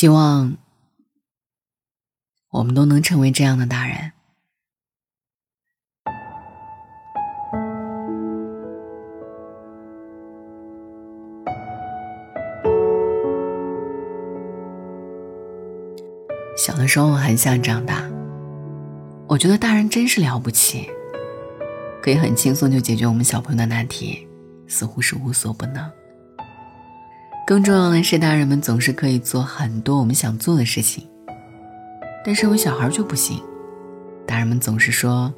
希望我们都能成为这样的大人。小的时候我很想长大，我觉得大人真是了不起，可以很轻松就解决我们小朋友的难题，似乎是无所不能。更重要的是，大人们总是可以做很多我们想做的事情，但是我小孩就不行。大人们总是说，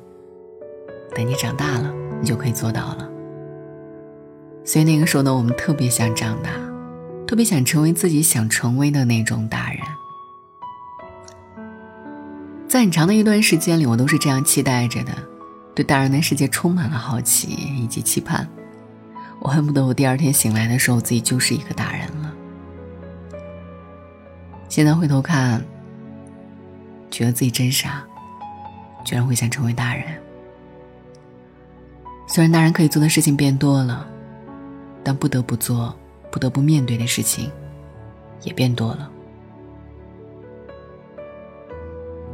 等你长大了，你就可以做到了。所以那个时候的我们特别想长大，特别想成为自己想成为的那种大人。在很长的一段时间里，我都是这样期待着的，对大人的世界充满了好奇以及期盼。我恨不得我第二天醒来的时候，自己就是一个大人了。现在回头看，觉得自己真傻，居然会想成为大人。虽然大人可以做的事情变多了，但不得不做、不得不面对的事情也变多了。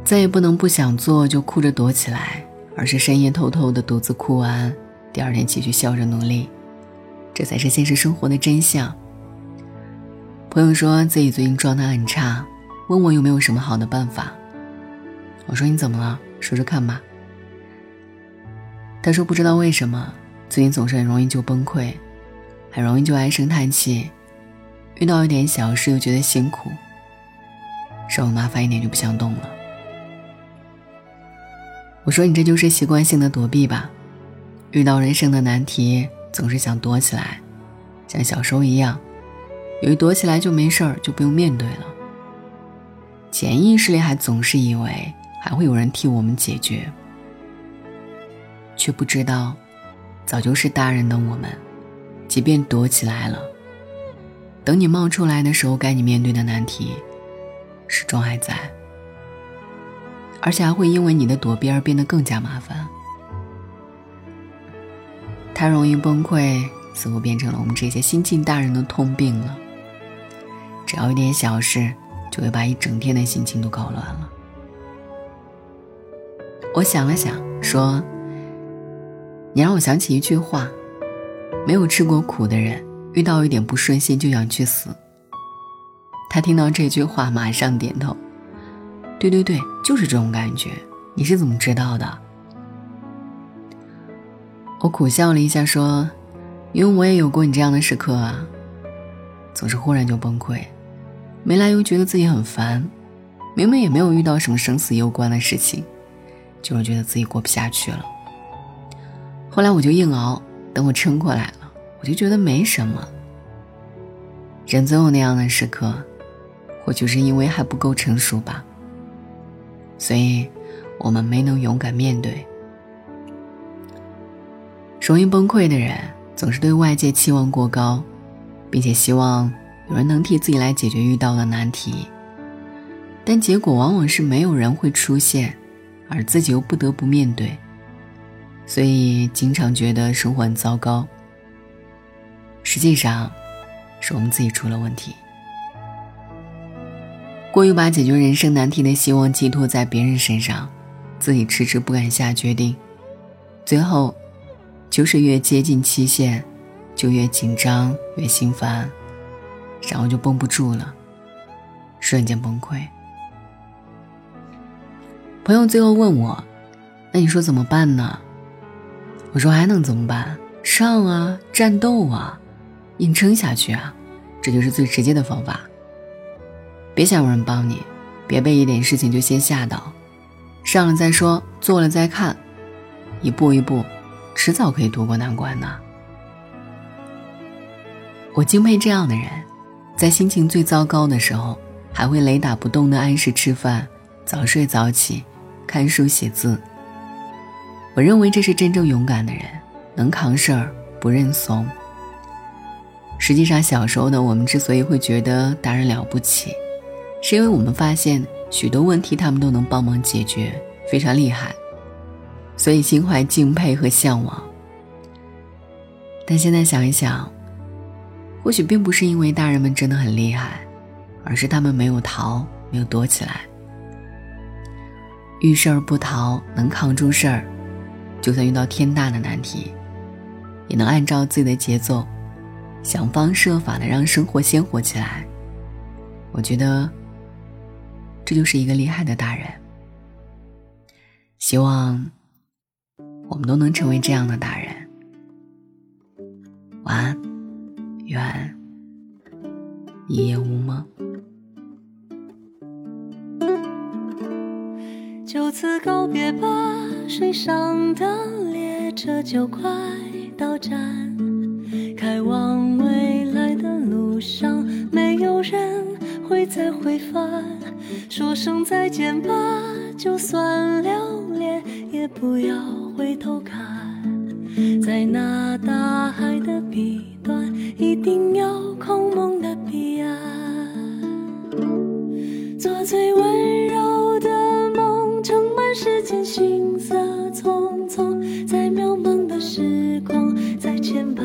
再也不能不想做就哭着躲起来，而是深夜偷偷的独自哭完，第二天继续笑着努力，这才是现实生活的真相。朋友说自己最近状态很差，问我有没有什么好的办法。我说你怎么了？说说看吧。他说不知道为什么最近总是很容易就崩溃，很容易就唉声叹气，遇到一点小事又觉得辛苦，稍微麻烦一点就不想动了。我说你这就是习惯性的躲避吧，遇到人生的难题总是想躲起来，像小时候一样，以为躲起来就没事儿，就不用面对了。潜意识里还总是以为还会有人替我们解决，却不知道，早就是大人的我们，即便躲起来了，等你冒出来的时候，该你面对的难题，始终还在。而且还会因为你的躲避而变得更加麻烦。太容易崩溃，似乎变成了我们这些新晋大人的通病了。只要一点小事，就会把一整天的心情都搞乱了。我想了想，说：“你让我想起一句话，没有吃过苦的人，遇到一点不顺心就想去死。”他听到这句话，马上点头。对对对，就是这种感觉。你是怎么知道的？我苦笑了一下，说：“因为我也有过你这样的时刻啊，总是忽然就崩溃，没来由觉得自己很烦，明明也没有遇到什么生死攸关的事情，就是觉得自己过不下去了。后来我就硬熬，等我撑过来了，我就觉得没什么。人总有那样的时刻，或许是因为还不够成熟吧。”所以，我们没能勇敢面对。容易崩溃的人，总是对外界期望过高，并且希望有人能替自己来解决遇到的难题。但结果往往是没有人会出现，而自己又不得不面对。所以，经常觉得生活很糟糕。实际上，是我们自己出了问题。过于把解决人生难题的希望寄托在别人身上，自己迟迟不敢下决定，最后，就是越接近期限，就越紧张越心烦，然后就绷不住了，瞬间崩溃。朋友最后问我：“那你说怎么办呢？”我说：“还能怎么办？上啊，战斗啊，硬撑下去啊，这就是最直接的方法。”别想有人帮你，别被一点事情就先吓到，上了再说，做了再看，一步一步，迟早可以渡过难关的。我敬佩这样的人，在心情最糟糕的时候，还会雷打不动的按时吃饭、早睡早起、看书写字。我认为这是真正勇敢的人，能扛事儿，不认怂。实际上，小时候的我们之所以会觉得大人了不起。是因为我们发现许多问题，他们都能帮忙解决，非常厉害，所以心怀敬佩和向往。但现在想一想，或许并不是因为大人们真的很厉害，而是他们没有逃，没有躲起来。遇事儿不逃，能扛住事儿，就算遇到天大的难题，也能按照自己的节奏，想方设法的让生活鲜活起来。我觉得，这就是一个厉害的大人。希望我们都能成为这样的大人。晚安，愿一夜无梦。就此告别吧，水上的列车就快到站，开往未来的路上，没有人会再回返。说声再见吧，就算留恋，也不要回头看，在那大海的彼端，一定有空梦的彼岸，做最温柔的梦，盛满。世间行色匆匆，在渺茫的时光，在千百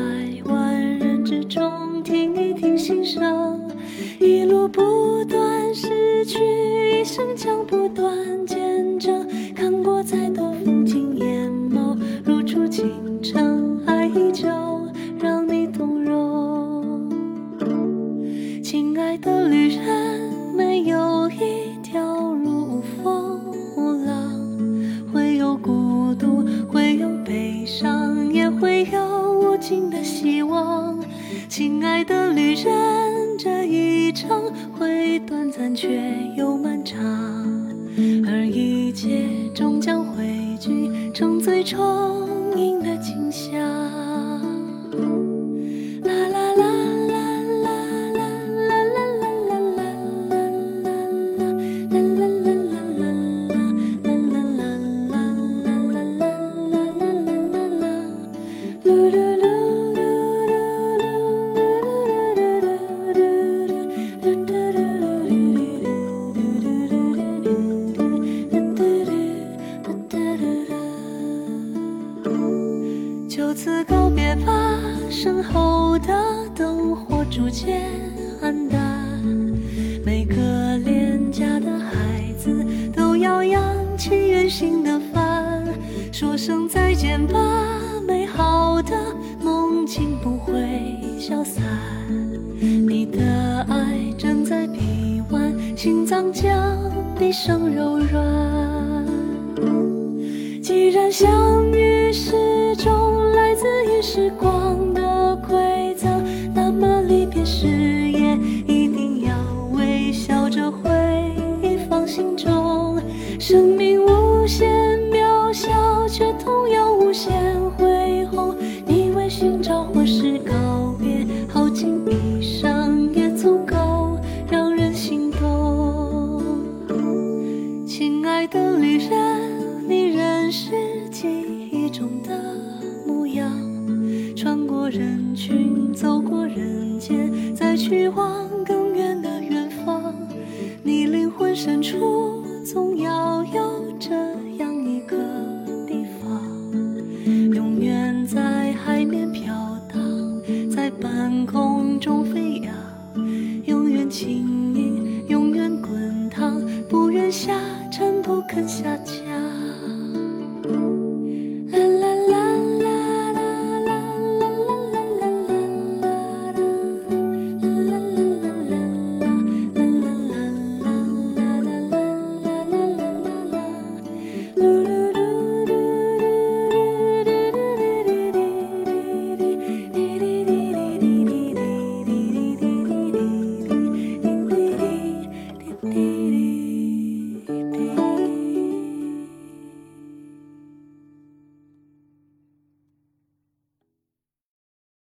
亲爱的旅人没有一条路无风无浪会有孤独会有悲伤也会有无尽的希望。亲爱的旅人这一程会短暂却又漫长。而一切就此告别吧，身后的灯火逐渐暗淡，每个恋家的孩子都要扬起远行的帆，说声再见吧，美好的梦境不会消散。你的爱正在臂弯，心脏将毕生柔软。既然相遇是时光。